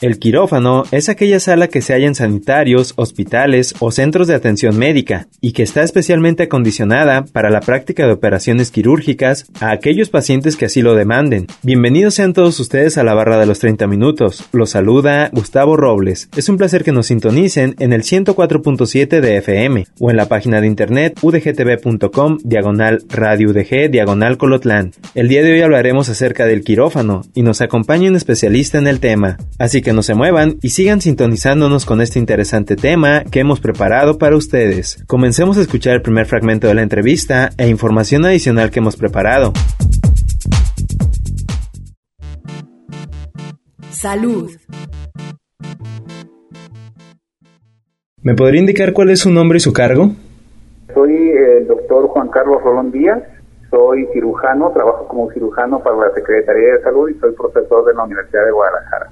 El quirófano es aquella sala que se halla en sanitarios, hospitales o centros de atención médica y que está especialmente acondicionada para la práctica de operaciones quirúrgicas a aquellos pacientes que así lo demanden. Bienvenidos sean todos ustedes a la barra de los 30 minutos. Los saluda Gustavo Robles. Es un placer que nos sintonicen en el 104.7 de FM o en la página de internet udgtv.com diagonal radio udg diagonal colotlán. El día de hoy hablaremos acerca del quirófano y nos acompaña un especialista en el tema. Así que no se muevan y sigan sintonizándonos con este interesante tema que hemos preparado para ustedes. Comencemos a escuchar el primer fragmento de la entrevista e información adicional que hemos preparado. Salud. ¿Me podría indicar cuál es su nombre y su cargo? Soy el doctor Juan Carlos Rolón Díaz, soy cirujano, trabajo como cirujano para la Secretaría de Salud y soy profesor de la Universidad de Guadalajara.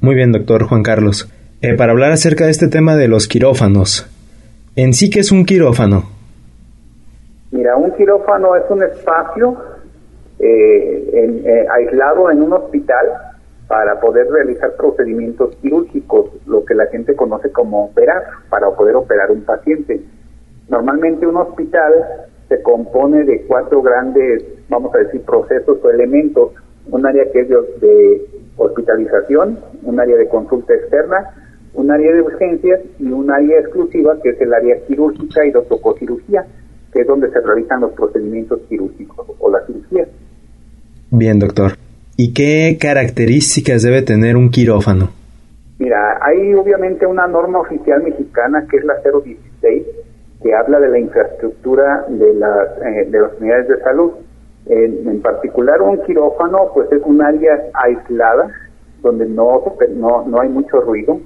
Muy bien, doctor Juan Carlos. Eh, para hablar acerca de este tema de los quirófanos. ¿En sí qué es un quirófano? Mira, un quirófano es un espacio eh, en- eh, aislado en un hospital para poder realizar procedimientos quirúrgicos, lo que la gente conoce como operar, para poder operar un paciente. Normalmente un hospital se compone de cuatro grandes, vamos a decir, procesos o elementos. Un área que es de, de hospitalización, un área de consulta externa, un área de urgencias y un área exclusiva que es el área quirúrgica y de que es donde se realizan los procedimientos quirúrgicos o la cirugía. Bien, doctor. ¿Y qué características debe tener un quirófano? Mira, hay obviamente una norma oficial mexicana que es la 016, que habla de la infraestructura de las, eh, de las unidades de salud. En, particular, un quirófano pues es un área aislada, donde no, no, no hay mucho ruido.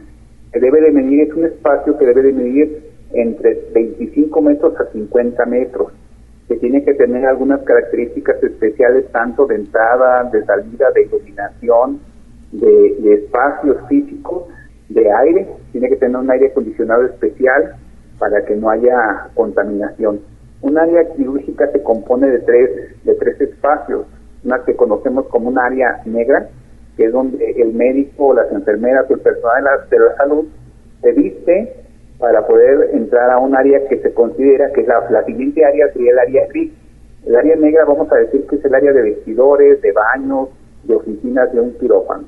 Que debe de medir, es un espacio que debe de medir entre 25 metros a 50 metros que tiene que tener algunas características especiales tanto de entrada, de salida, de iluminación, de espacios físicos, de aire, tiene que tener un aire acondicionado especial para que no haya contaminación. Un área quirúrgica se compone de tres, de tres espacios, una que conocemos como un área negra, que es donde el médico, las enfermeras el personal de la, salud se viste para poder entrar a un área que se considera que es la, la siguiente área sería el área gris. El área negra vamos a decir que es el área de vestidores, de baños, de oficinas de un quirófano.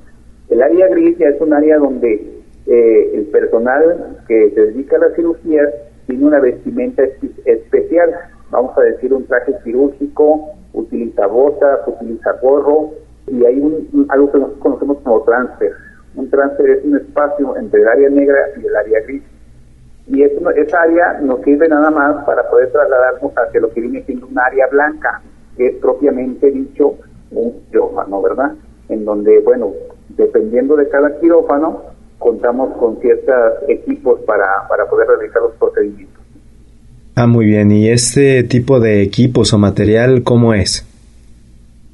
El área gris ya es un área donde eh, el personal que se dedica a la cirugía tiene una vestimenta espe- especial, vamos a decir un traje quirúrgico, utiliza botas, utiliza gorro y hay un, algo que nosotros conocemos como transfer. Un transfer es un espacio entre el área negra y el área gris y eso, esa área nos sirve nada más para poder trasladarnos hacia lo que viene siendo un área blanca, que es propiamente dicho un quirófano, ¿verdad? En donde, bueno, dependiendo de cada quirófano, contamos con ciertos equipos para, para poder realizar los procedimientos. Ah, muy bien. ¿Y este tipo de equipos o material cómo es?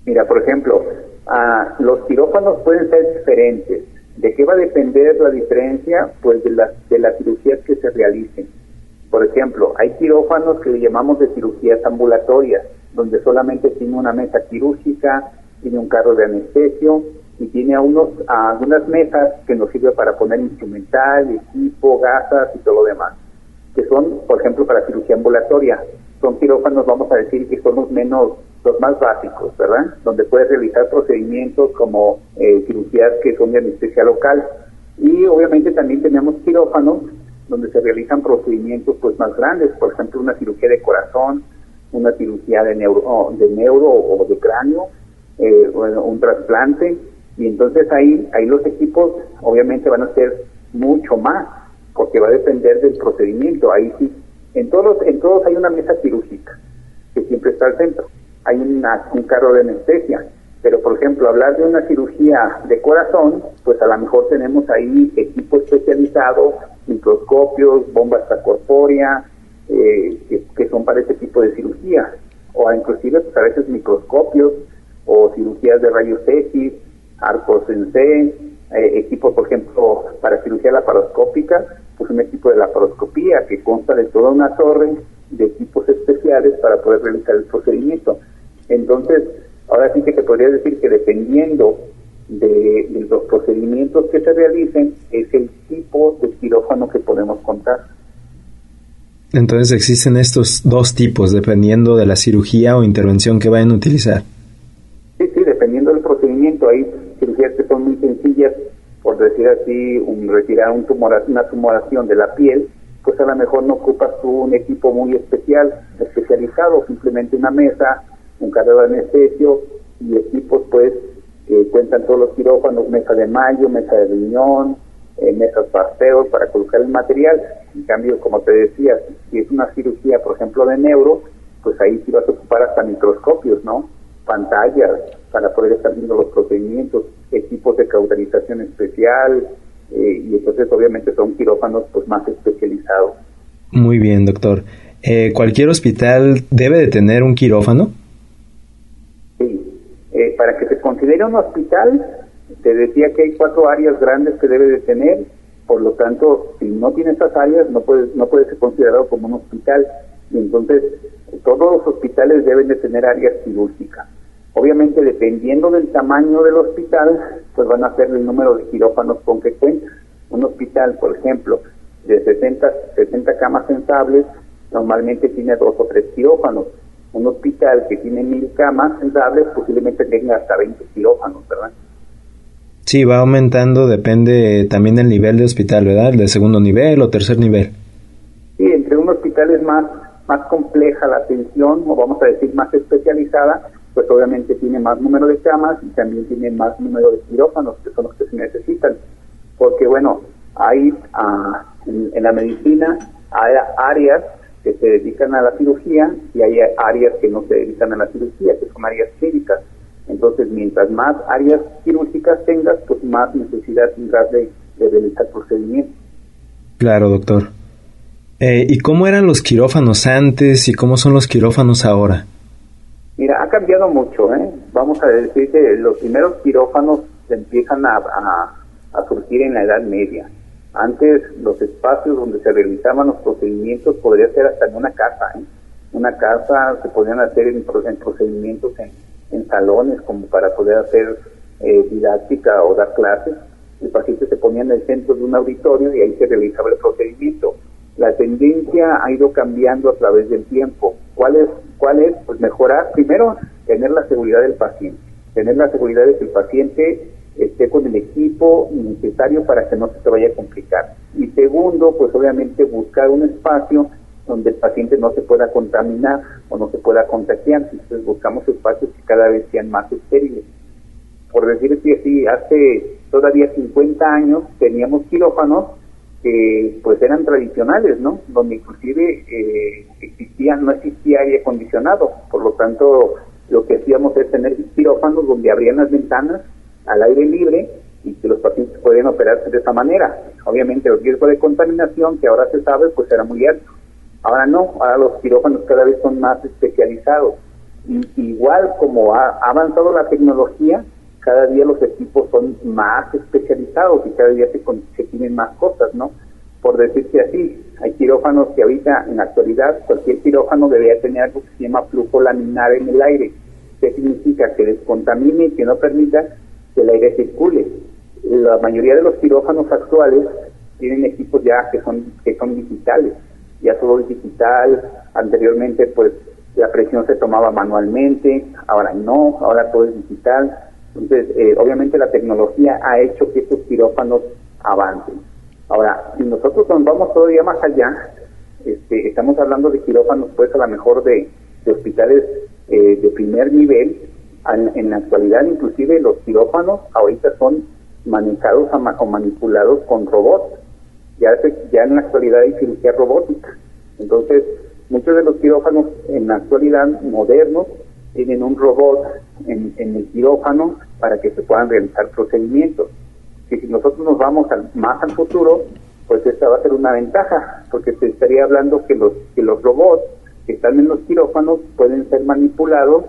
Mira, por ejemplo, ah, los quirófanos pueden ser diferentes. ¿De qué va a depender la diferencia? Pues de las de las cirugías que se realicen. Por ejemplo, hay quirófanos que le llamamos de cirugías ambulatorias, donde solamente tiene una mesa quirúrgica, tiene un carro de anestesio y tiene a unos, algunas mesas que nos sirve para poner instrumental, equipo, gasas y todo lo demás, que son, por ejemplo, para cirugía ambulatoria. Son quirófanos, vamos a decir, que son los menos, los más básicos, ¿verdad? Donde puedes realizar procedimientos como eh, cirugías que son de anestesia local. Y obviamente también tenemos quirófanos donde se realizan procedimientos pues más grandes, por ejemplo, una cirugía de corazón, una cirugía de neuro, de neuro o de cráneo, eh, un trasplante, y entonces ahí, ahí los equipos obviamente van a ser mucho más, porque va a depender del procedimiento, ahí sí. En todos, en todos hay una mesa quirúrgica, que siempre está al centro. Hay una- un carro de anestesia, Pero, por ejemplo, hablar de una cirugía de corazón, pues a lo mejor tenemos ahí equipo especializado, microscopios, bombas extracorpórea, eh, que, son para ese tipo de cirugía. O inclusive, pues a veces microscopios o cirugías de rayos X, arcos en C, eh, equipos, por ejemplo, para cirugía laparoscópica, pues un equipo de laparoscopía que consta de toda una torre de equipos especiales para poder realizar el procedimiento. Entonces, ahora sí que te podría decir que dependiendo de, los procedimientos que se realicen, es el tipo de quirófano que podemos contar. Entonces existen estos dos tipos, dependiendo de la cirugía o intervención que vayan a utilizar. Sí, sí, dependiendo del procedimiento. Hay cirugías que son muy sencillas, por decir así, un, retirar un tumor, una tumoración de la piel, pues a lo mejor no ocupas tú un equipo muy especial, especializado, simplemente una mesa, un carro de anestesio y equipos pues que cuentan todos los quirófanos, mesa de mayo, mesa de riñón, eh, mesas parteos para colocar el material. En cambio, como te decía, si es una cirugía, por ejemplo, de neuro, pues ahí sí vas a ocupar hasta microscopios, ¿no? Pantallas para poder estar viendo los procedimientos, equipos de cauterización especial, eh, y entonces obviamente son quirófanos pues más especializados. Muy bien, doctor. Eh, ¿Cualquier hospital debe de tener un quirófano? Sí. Eh, para que se considere un hospital, te decía que hay cuatro áreas grandes que debe de tener, por lo tanto, si no tiene esas áreas, no puede, no puede ser considerado como un hospital. Y entonces, todos los hospitales deben de tener áreas quirúrgicas. Obviamente, dependiendo del tamaño del hospital, pues van a ser el número de quirófanos con que cuenta. Un hospital, por ejemplo, de 60, 60 camas sensables, normalmente tiene dos o tres quirófanos. Un hospital que tiene mil camas sensables, posiblemente tenga hasta 20 quirófanos, ¿verdad? Sí, va aumentando, depende también del nivel de hospital, ¿verdad? ¿El de segundo nivel o tercer nivel? Sí, entre un hospital es más, más compleja la atención, o vamos a decir más especializada, pues obviamente tiene más número de camas y también tiene más número de quirófanos, que son los que se necesitan. Porque bueno, hay ah, en, la medicina hay áreas que se dedican a la cirugía y hay áreas que no se dedican a la cirugía, que son áreas clínicas. Entonces, mientras más áreas quirúrgicas tengas, pues más necesidad tendrás de, realizar procedimientos. Claro, doctor. Eh, ¿Y cómo eran los quirófanos antes y cómo son los quirófanos ahora? Mira, ha cambiado mucho, ¿eh? Vamos a decir que los primeros quirófanos empiezan a, a, surgir en la Edad Media. Antes los espacios donde se realizaban los procedimientos podría ser hasta en una casa, ¿eh? Una casa se podían hacer en, procedimientos en, en, salones como para poder hacer eh, didáctica o dar clases. El paciente se ponía en el centro de un auditorio y ahí se realizaba el procedimiento. La tendencia ha ido cambiando a través del tiempo. ¿Cuál es ¿Cuál es? Pues mejorar, primero, tener la seguridad del paciente, tener la seguridad de que el paciente esté con el equipo necesario para que no se vaya a complicar. Y segundo, pues obviamente buscar un espacio donde el paciente no se pueda contaminar o no se pueda contagiar. Entonces buscamos espacios que cada vez sean más estériles. Por decirte así, hace todavía 50 años teníamos quirófanos que pues eran tradicionales, ¿no? Donde inclusive eh, existía, no existía aire acondicionado, por lo tanto lo que hacíamos es tener quirófanos donde abrían las ventanas al aire libre y que los pacientes podían operarse de esa manera. Obviamente el riesgo de contaminación, que ahora se sabe, pues era muy alto. Ahora no, ahora los quirófanos cada vez son más especializados. Y, igual como ha avanzado la tecnología, cada día los equipos son más especializados y cada día se, se tienen más cosas, ¿no? Por decirte así, hay quirófanos que ahorita en la actualidad cualquier quirófano debería tener algo que se llama flujo laminar en el aire. ¿Qué significa? Que descontamine y que no permita que el aire circule. La mayoría de los quirófanos actuales tienen equipos ya que son que son digitales, ya todo es digital. Anteriormente, pues la presión se tomaba manualmente, ahora no, ahora todo es digital entonces, eh, obviamente la tecnología ha hecho que estos quirófanos avancen. Ahora, si nosotros nos vamos todavía más allá, este, estamos hablando de quirófanos, pues a lo mejor de, hospitales eh, de primer nivel. En, la actualidad, inclusive los quirófanos ahorita son manejados o manipulados con robots. Ya, ya en la actualidad hay cirugía robótica. Entonces, muchos de los quirófanos en la actualidad modernos tienen un robot en, el quirófano para que se puedan realizar procedimientos. Y si nosotros nos vamos más al futuro, pues esta va a ser una ventaja, porque se estaría hablando que los, que los robots que están en los quirófanos pueden ser manipulados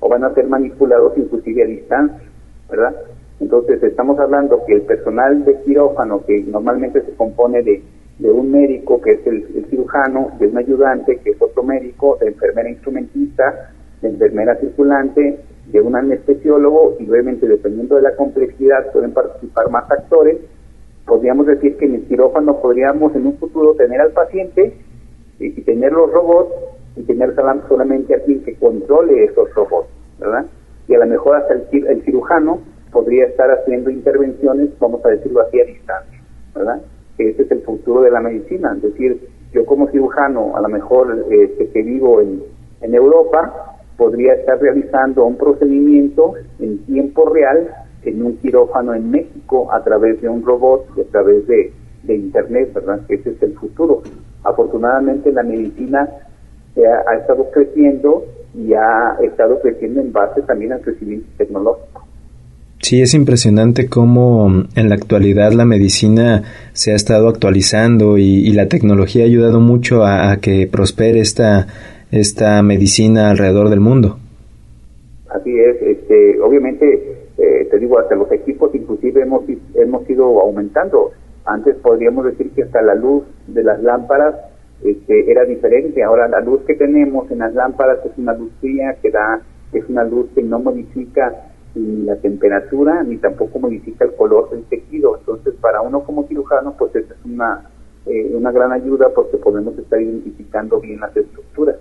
o van a ser manipulados inclusive a distancia, ¿verdad? Entonces estamos hablando que el personal de quirófano, que normalmente se compone de, de un médico, que es el, cirujano, de un ayudante, que es otro médico, de enfermera instrumentista, de enfermera circulante, de un anestesiólogo, y obviamente dependiendo de la complejidad pueden participar más actores, podríamos decir que en el quirófano podríamos en un futuro tener al paciente y, tener los robots y tener solamente a quien que controle esos robots, ¿verdad? Y a lo mejor hasta el, cirujano podría estar haciendo intervenciones, vamos a decirlo así, a distancia, ¿verdad? Ese es el futuro de la medicina, es decir, yo como cirujano, a lo mejor este, que vivo en, en Europa, podría estar realizando un procedimiento en tiempo real en un quirófano en México a través de un robot y a través de, de Internet, ¿verdad? Ese es el futuro. Afortunadamente la medicina ha, estado creciendo y ha estado creciendo en base también al crecimiento tecnológico. Sí, es impresionante cómo mm, en la actualidad la medicina se ha estado actualizando y, la tecnología ha ayudado mucho a, que prospere esta, esta medicina alrededor del mundo. Así es, este, obviamente, eh, te digo, hasta los equipos inclusive hemos, hemos ido aumentando. Antes podríamos decir que hasta la luz de las lámparas este, era diferente. Ahora la luz que tenemos en las lámparas es una luz fría que da, es una luz que no modifica ni la temperatura ni tampoco modifica el color del tejido. Entonces, para uno como cirujano, pues es una, eh, una gran ayuda porque podemos estar identificando bien las estructuras.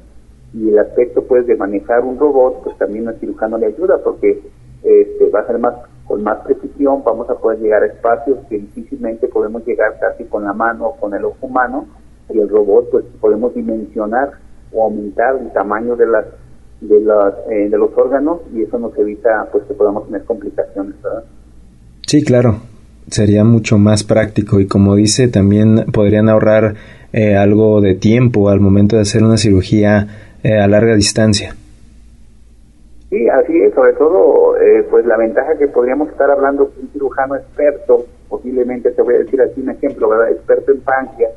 Y el aspecto, pues, de manejar un robot, pues también al cirujano le ayuda porque este, va a ser más con más precisión, vamos a poder llegar a espacios que difícilmente podemos llegar casi con la mano o con el ojo humano, y el robot, pues, podemos dimensionar o aumentar el tamaño de las de, las, eh, de los órganos y eso nos evita pues que podamos tener complicaciones. Sí, claro, sería mucho más práctico y como dice, también podrían ahorrar eh, algo de tiempo al momento de hacer una cirugía eh, a larga distancia. Sí, así es, sobre todo, pues la ventaja que podríamos estar hablando con un cirujano experto, posiblemente te voy a decir así un ejemplo, ¿verdad? Experto en páncreas,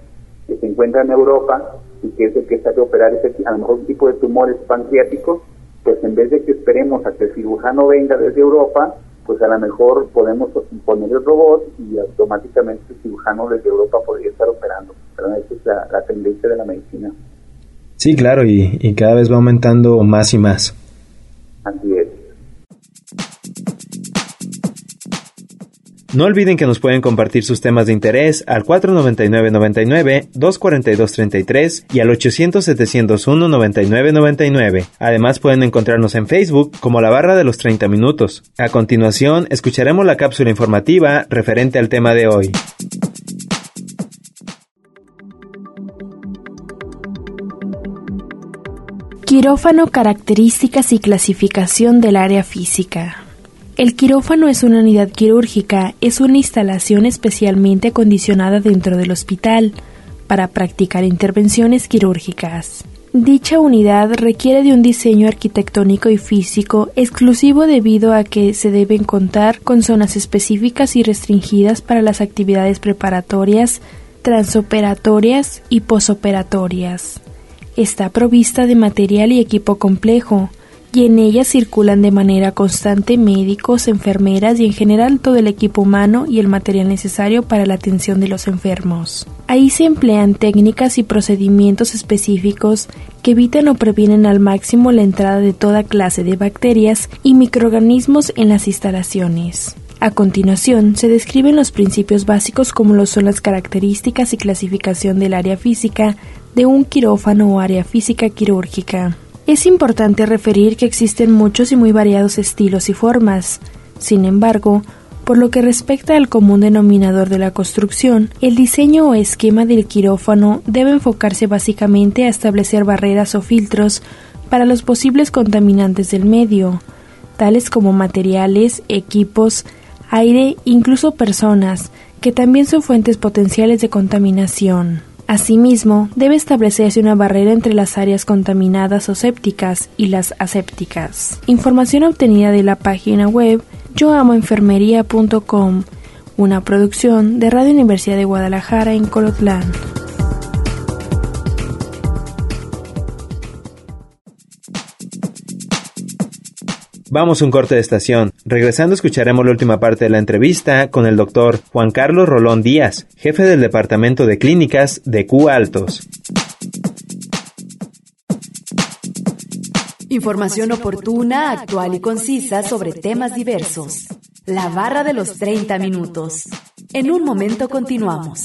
que se encuentra en Europa, y que es el que de operar ese, a lo mejor un tipo de tumores pancreáticos, pues en vez de que esperemos a que el cirujano venga desde Europa, pues a lo mejor podemos poner el robot y automáticamente el cirujano desde Europa podría estar operando. Pero esa es la, tendencia de la medicina. Sí, claro, y, y cada vez va aumentando más y más. Así es. No olviden que nos pueden compartir sus temas de interés al 499-99, 242-33 y al 800-701-9999. Además pueden encontrarnos en Facebook como la barra de los 30 minutos. A continuación, escucharemos la cápsula informativa referente al tema de hoy. Quirófano, características y clasificación del área física. El quirófano es una unidad quirúrgica, es una instalación especialmente acondicionada dentro del hospital para practicar intervenciones quirúrgicas. Dicha unidad requiere de un diseño arquitectónico y físico exclusivo debido a que se deben contar con zonas específicas y restringidas para las actividades preparatorias, transoperatorias y posoperatorias. Está provista de material y equipo complejo, y en ella circulan de manera constante médicos, enfermeras y en general todo el equipo humano y el material necesario para la atención de los enfermos. Ahí se emplean técnicas y procedimientos específicos que evitan o previenen al máximo la entrada de toda clase de bacterias y microorganismos en las instalaciones. A continuación, se describen los principios básicos como lo son las características y clasificación del área física de un quirófano o área física quirúrgica. Es importante referir que existen muchos y muy variados estilos y formas. Sin embargo, por lo que respecta al común denominador de la construcción, el diseño o esquema del quirófano debe enfocarse básicamente a establecer barreras o filtros para los posibles contaminantes del medio, tales como materiales, equipos, aire, incluso personas, que también son fuentes potenciales de contaminación. Asimismo, debe establecerse una barrera entre las áreas contaminadas o sépticas y las asépticas. Información obtenida de la página web yoamoenfermería.com, una producción de Radio Universidad de Guadalajara en Colotlán. Vamos a un corte de estación. Regresando escucharemos la última parte de la entrevista con el doctor Juan Carlos Rolón Díaz, jefe del Departamento de Clínicas de Q Altos. Información oportuna, actual y concisa sobre temas diversos. La barra de los 30 minutos. En un momento continuamos.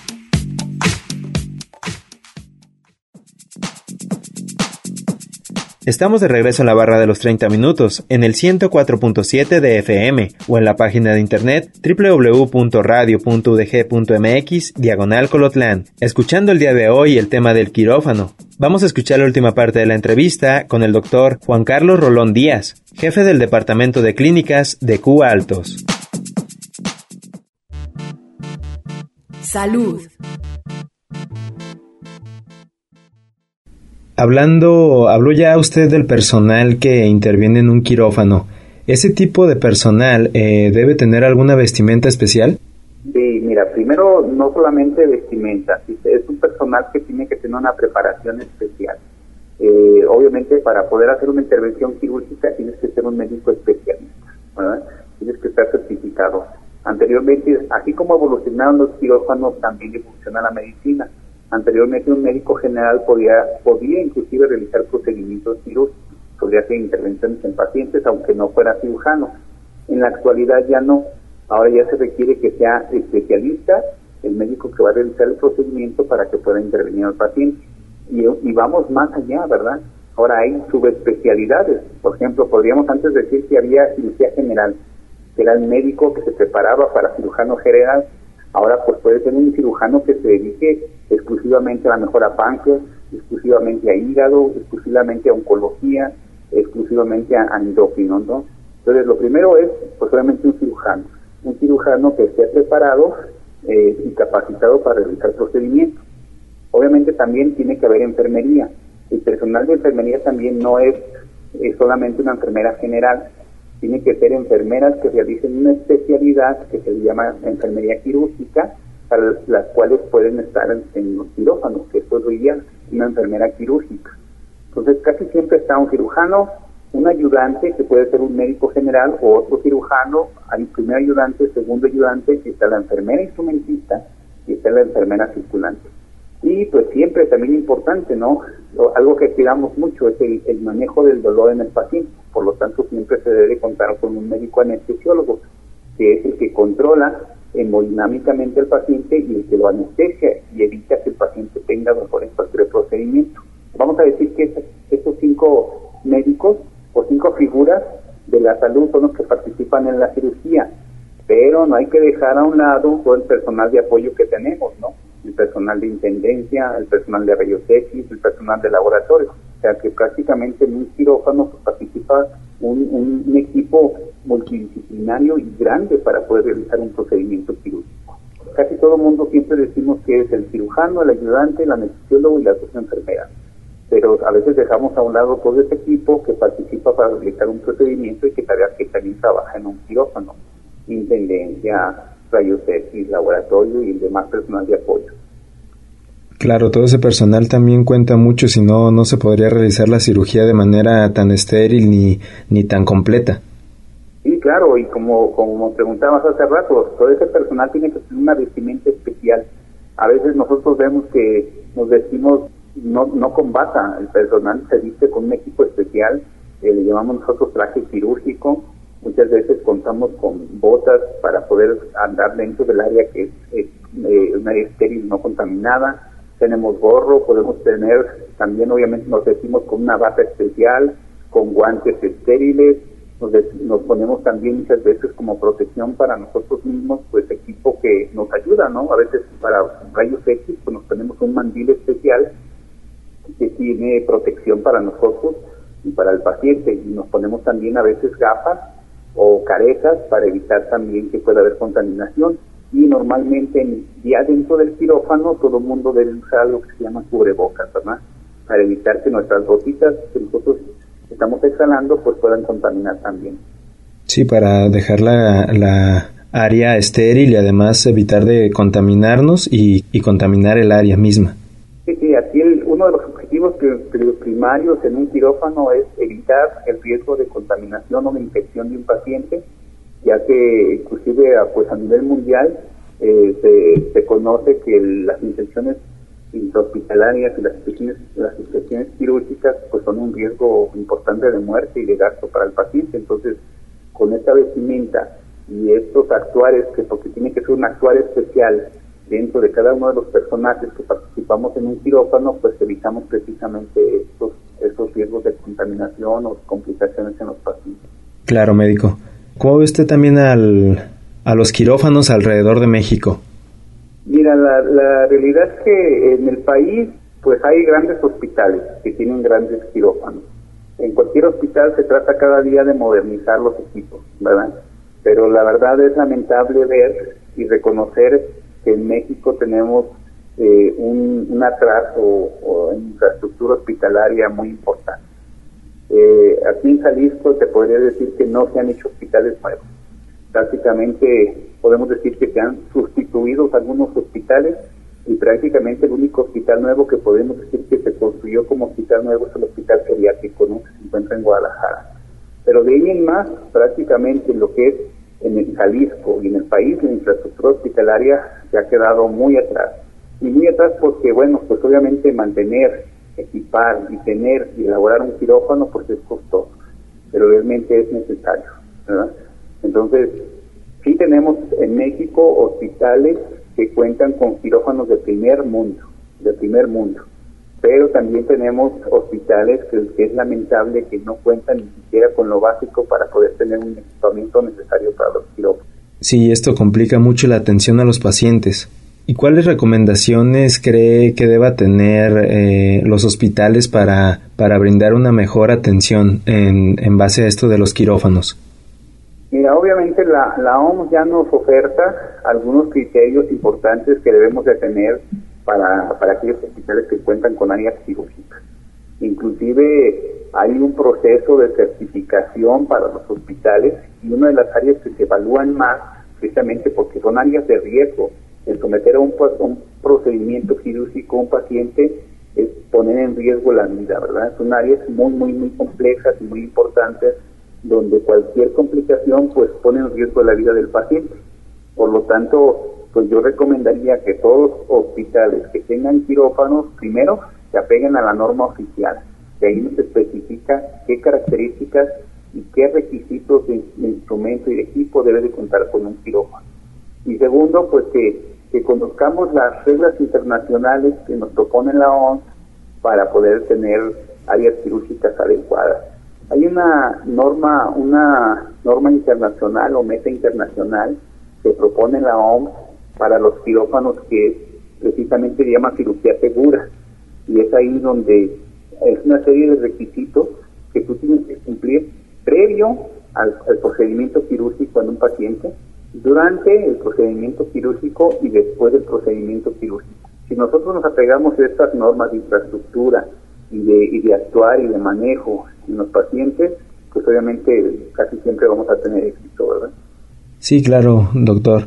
Estamos de regreso en la barra de los 30 minutos, en el 104.7 de FM o en la página de internet www.radio.udg.mx diagonal colotlán, escuchando el día de hoy el tema del quirófano. Vamos a escuchar la última parte de la entrevista con el doctor Juan Carlos Rolón Díaz, jefe del Departamento de Clínicas de Q Altos. Salud. Hablando, habló ya usted del personal que interviene en un quirófano. ¿Ese tipo de personal eh, debe tener alguna vestimenta especial? Sí, mira, primero no solamente vestimenta, es un personal que tiene que tener una preparación especial. Eh, obviamente para poder hacer una intervención quirúrgica tienes que ser un médico especialista, tienes que estar certificado. Anteriormente, así como evolucionaron los quirófanos, también evoluciona la medicina. Anteriormente un médico general podía, podía inclusive realizar procedimientos quirúrgicos, podría hacer intervenciones en pacientes aunque no fuera cirujano. En la actualidad ya no, ahora ya se requiere que sea especialista el médico que va a realizar el procedimiento para que pueda intervenir al paciente. Y, y vamos más allá, ¿verdad? Ahora hay subespecialidades. Por ejemplo, podríamos antes decir que había cirugía general, que era el médico que se preparaba para cirujano general Ahora pues puede ser un cirujano que se dedique exclusivamente a la mejora páncreas, exclusivamente a hígado, exclusivamente a oncología, exclusivamente a, endócrino, ¿no? Entonces lo primero es pues obviamente un cirujano, un cirujano que esté preparado eh, y capacitado para realizar procedimientos. Obviamente también tiene que haber enfermería. El personal de enfermería también no es solamente una enfermera general, tiene que ser enfermeras que realicen una especialidad que se llama enfermería quirúrgica, para las cuales pueden estar en, los quirófanos, que eso es una enfermera quirúrgica. Entonces casi siempre está un cirujano, un ayudante, que puede ser un médico general o otro cirujano, hay primer ayudante, segundo ayudante, está la enfermera instrumentista y está la enfermera circulante. Y pues siempre también importante, ¿no? Algo que cuidamos mucho es el, manejo del dolor en el paciente. Por lo tanto, siempre se debe contar con un médico anestesiólogo, que es el que controla hemodinámicamente al paciente y el que lo anestesia y evita que el paciente tenga dolor en cualquier procedimiento. Vamos a decir que estos cinco médicos o cinco figuras de la salud son los que participan en la cirugía, pero no hay que dejar a un lado todo el personal de apoyo que tenemos, ¿no? Personal de intendencia, el personal de rayos X, el personal de laboratorio. O sea que prácticamente en un quirófano pues, participa un, equipo multidisciplinario y grande para poder realizar un procedimiento quirúrgico. Casi todo el mundo siempre decimos que es el cirujano, el ayudante, el anestesiólogo y las dos enfermeras. Pero a veces dejamos a un lado todo ese equipo que participa para realizar un procedimiento y que, que también trabaja en un quirófano. Intendencia, rayos X, laboratorio y el demás personal de apoyo. Claro, todo ese personal también cuenta mucho, si no, no se podría realizar la cirugía de manera tan estéril ni, ni tan completa. Sí, claro, y como, como preguntabas hace rato, todo ese personal tiene que tener una vestimenta especial. A veces nosotros vemos que nos vestimos, no, no con bata, el personal se viste con un equipo especial, eh, le llamamos nosotros traje quirúrgico, Muchas veces contamos con botas para poder andar dentro del área que es, eh, una área estéril no contaminada. Tenemos gorro, podemos tener, también obviamente nos vestimos con una bata especial, con guantes estériles, nos, nos, ponemos también muchas veces como protección para nosotros mismos, pues equipo que nos ayuda, ¿no? A veces para rayos X, pues nos ponemos un mandil especial que tiene protección para nosotros y para el paciente. Y nos ponemos también a veces gafas o caretas para evitar también que pueda haber contaminación. Y normalmente ya dentro del quirófano todo el mundo debe usar lo que se llama cubrebocas, ¿verdad? Para evitar que nuestras gotitas que nosotros estamos exhalando pues puedan contaminar también. Sí, para dejar la, la área estéril y además evitar de contaminarnos y, y contaminar el área misma. Sí, sí, aquí uno de los objetivos primarios en un quirófano es evitar el riesgo de contaminación o de infección de un paciente, ya que inclusive pues a nivel mundial eh, se, se, conoce que las infecciones intrahospitalarias y las infecciones, las infecciones quirúrgicas pues son un riesgo importante de muerte y de gasto para el paciente. Entonces, con esta vestimenta y estos actuares, que porque tiene que ser un actuar especial dentro de cada uno de los personajes que participamos en un quirófano, pues evitamos precisamente estos, estos riesgos de contaminación o complicaciones en los pacientes. Claro, médico. ¿Cómo ve usted también al, a los quirófanos alrededor de México? Mira, la, la realidad es que en el país pues hay grandes hospitales que tienen grandes quirófanos. En cualquier hospital se trata cada día de modernizar los equipos, ¿verdad? Pero la verdad es lamentable ver y reconocer que en México tenemos eh, un, atraso en infraestructura hospitalaria muy importante. Eh, aquí en Jalisco te podría decir que no se han hecho hospitales nuevos. Prácticamente podemos decir que se han sustituido algunos hospitales y prácticamente el único hospital nuevo que podemos decir que se construyó como hospital nuevo es el Hospital Geriátrico, ¿no? que se encuentra en Guadalajara. Pero de ahí en más, prácticamente lo que es en el Jalisco y en el país, la infraestructura hospitalaria se ha quedado muy atrás. Y muy atrás porque, bueno, pues obviamente mantener, equipar y tener y elaborar un quirófano, pues es costoso, pero realmente es necesario, ¿verdad? Entonces, sí tenemos en México hospitales que cuentan con quirófanos de primer mundo, de primer mundo pero también tenemos hospitales que, es lamentable que no cuentan ni siquiera con lo básico para poder tener un equipamiento necesario para los quirófanos. Sí, esto complica mucho la atención a los pacientes. ¿Y cuáles recomendaciones cree que deba tener eh, los hospitales para, para brindar una mejor atención en, en base a esto de los quirófanos? Mira, obviamente la, la OMS ya nos oferta algunos criterios importantes que debemos de tener para, para aquellos hospitales que cuentan con áreas quirúrgicas. Inclusive hay un proceso de certificación para los hospitales y una de las áreas que se evalúan más, precisamente porque son áreas de riesgo, el someter a un, procedimiento quirúrgico a un paciente es poner en riesgo la vida, ¿verdad? Son áreas muy, muy, muy complejas y muy importantes donde cualquier complicación pues pone en riesgo la vida del paciente. Por lo tanto, pues yo recomendaría que todos hospitales que tengan quirófanos, primero se apeguen a la norma oficial, que ahí nos especifica qué características y qué requisitos de, instrumento y de equipo debe de contar con un quirófano. Y segundo, pues que, que conozcamos las reglas internacionales que nos propone la OMS para poder tener áreas quirúrgicas adecuadas. Hay una norma, una norma internacional o meta internacional que propone la OMS para los quirófanos que precisamente se llama cirugía segura. Y es ahí donde es una serie de requisitos que tú tienes que cumplir previo al, procedimiento quirúrgico en un paciente, durante el procedimiento quirúrgico y después del procedimiento quirúrgico. Si nosotros nos apegamos a estas normas de infraestructura y de, y de actuar y de manejo en los pacientes, pues obviamente casi siempre vamos a tener éxito, ¿verdad? Sí, claro, doctor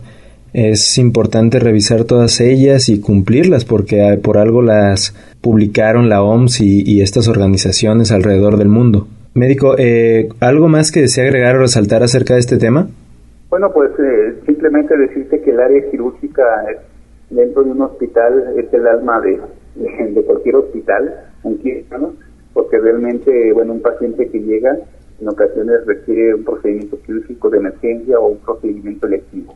es importante revisar todas ellas y cumplirlas porque por algo las publicaron la OMS y, estas organizaciones alrededor del mundo. Médico, eh, ¿algo más que desea agregar o resaltar acerca de este tema? Bueno, pues eh, simplemente decirte que el área quirúrgica dentro de un hospital es el alma de, de, cualquier hospital, porque realmente, bueno, un paciente que llega en ocasiones requiere un procedimiento quirúrgico de emergencia o un procedimiento electivo.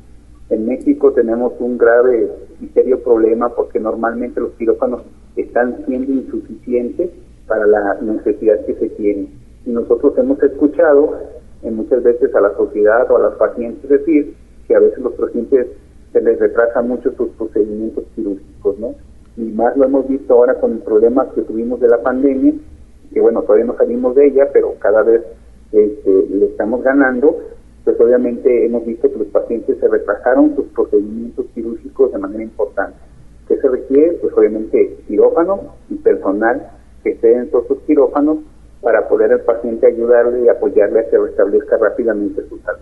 En México tenemos un grave y serio problema porque normalmente los quirófanos están siendo insuficientes para la necesidad que se tiene. Y nosotros hemos escuchado en muchas veces a la sociedad o a los pacientes decir que a veces los pacientes se les retrasan mucho sus procedimientos quirúrgicos, ¿no? y más lo hemos visto ahora con el problema que tuvimos de la pandemia, que bueno, todavía no salimos de ella, pero cada vez este, le estamos ganando, pues obviamente hemos visto que los pacientes se retrasaron sus procedimientos quirúrgicos de manera importante. ¿Qué se requiere? Pues obviamente quirófano y personal que esté en todos los quirófanos para poder al paciente ayudarle y apoyarle a que restablezca rápidamente su salud.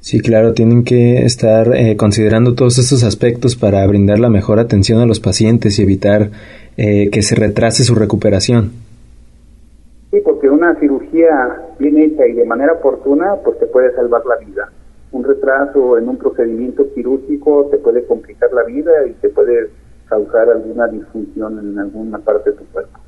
Sí, claro, tienen que estar eh, considerando todos estos aspectos para brindar la mejor atención a los pacientes y evitar eh, que se retrase su recuperación. Sí, porque una cirugía bien hecha y de manera oportuna, pues te puede salvar la vida. Un retraso en un procedimiento quirúrgico te puede complicar la vida y te puede causar alguna disfunción en alguna parte de tu cuerpo.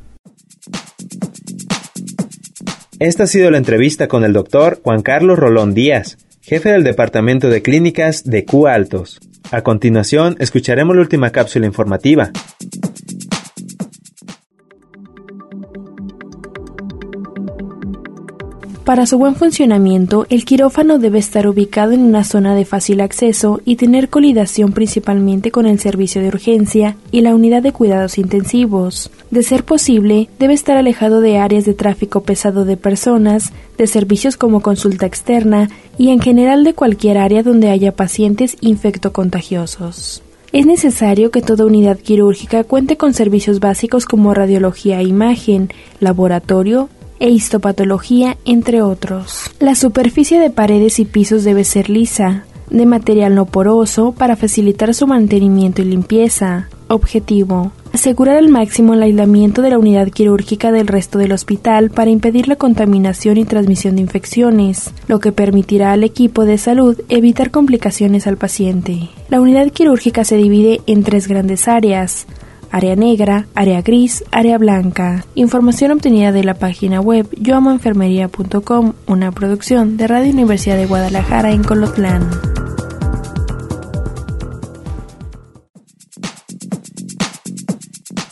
Esta ha sido la entrevista con el doctor Juan Carlos Rolón Díaz, jefe del Departamento de Clínicas de Q Altos. A continuación, escucharemos la última cápsula informativa. Para su buen funcionamiento, el quirófano debe estar ubicado en una zona de fácil acceso y tener colidación principalmente con el servicio de urgencia y la unidad de cuidados intensivos. De ser posible, debe estar alejado de áreas de tráfico pesado de personas, de servicios como consulta externa y en general de cualquier área donde haya pacientes infectocontagiosos. Es necesario que toda unidad quirúrgica cuente con servicios básicos como radiología e imagen, laboratorio, e histopatología, entre otros. La superficie de paredes y pisos debe ser lisa, de material no poroso para facilitar su mantenimiento y limpieza. Objetivo. Asegurar al máximo el aislamiento de la unidad quirúrgica del resto del hospital para impedir la contaminación y transmisión de infecciones, lo que permitirá al equipo de salud evitar complicaciones al paciente. La unidad quirúrgica se divide en tres grandes áreas, área negra, área gris, área blanca. Información obtenida de la página web yoamoenfermería.com, una producción de Radio Universidad de Guadalajara en Colotlán.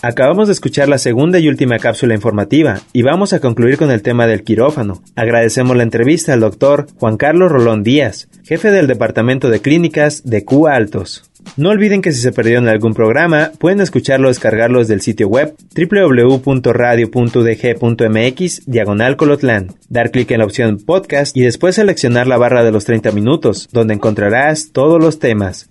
Acabamos de escuchar la segunda y última cápsula informativa y vamos a concluir con el tema del quirófano. Agradecemos la entrevista al doctor Juan Carlos Rolón Díaz, jefe del Departamento de Clínicas de Q Altos. No olviden que si se perdieron algún programa, pueden escucharlo o descargarlo desde el sitio web www.radio.dg.mx diagonal colotlán. Dar clic en la opción podcast y después seleccionar la barra de los 30 minutos, donde encontrarás todos los temas.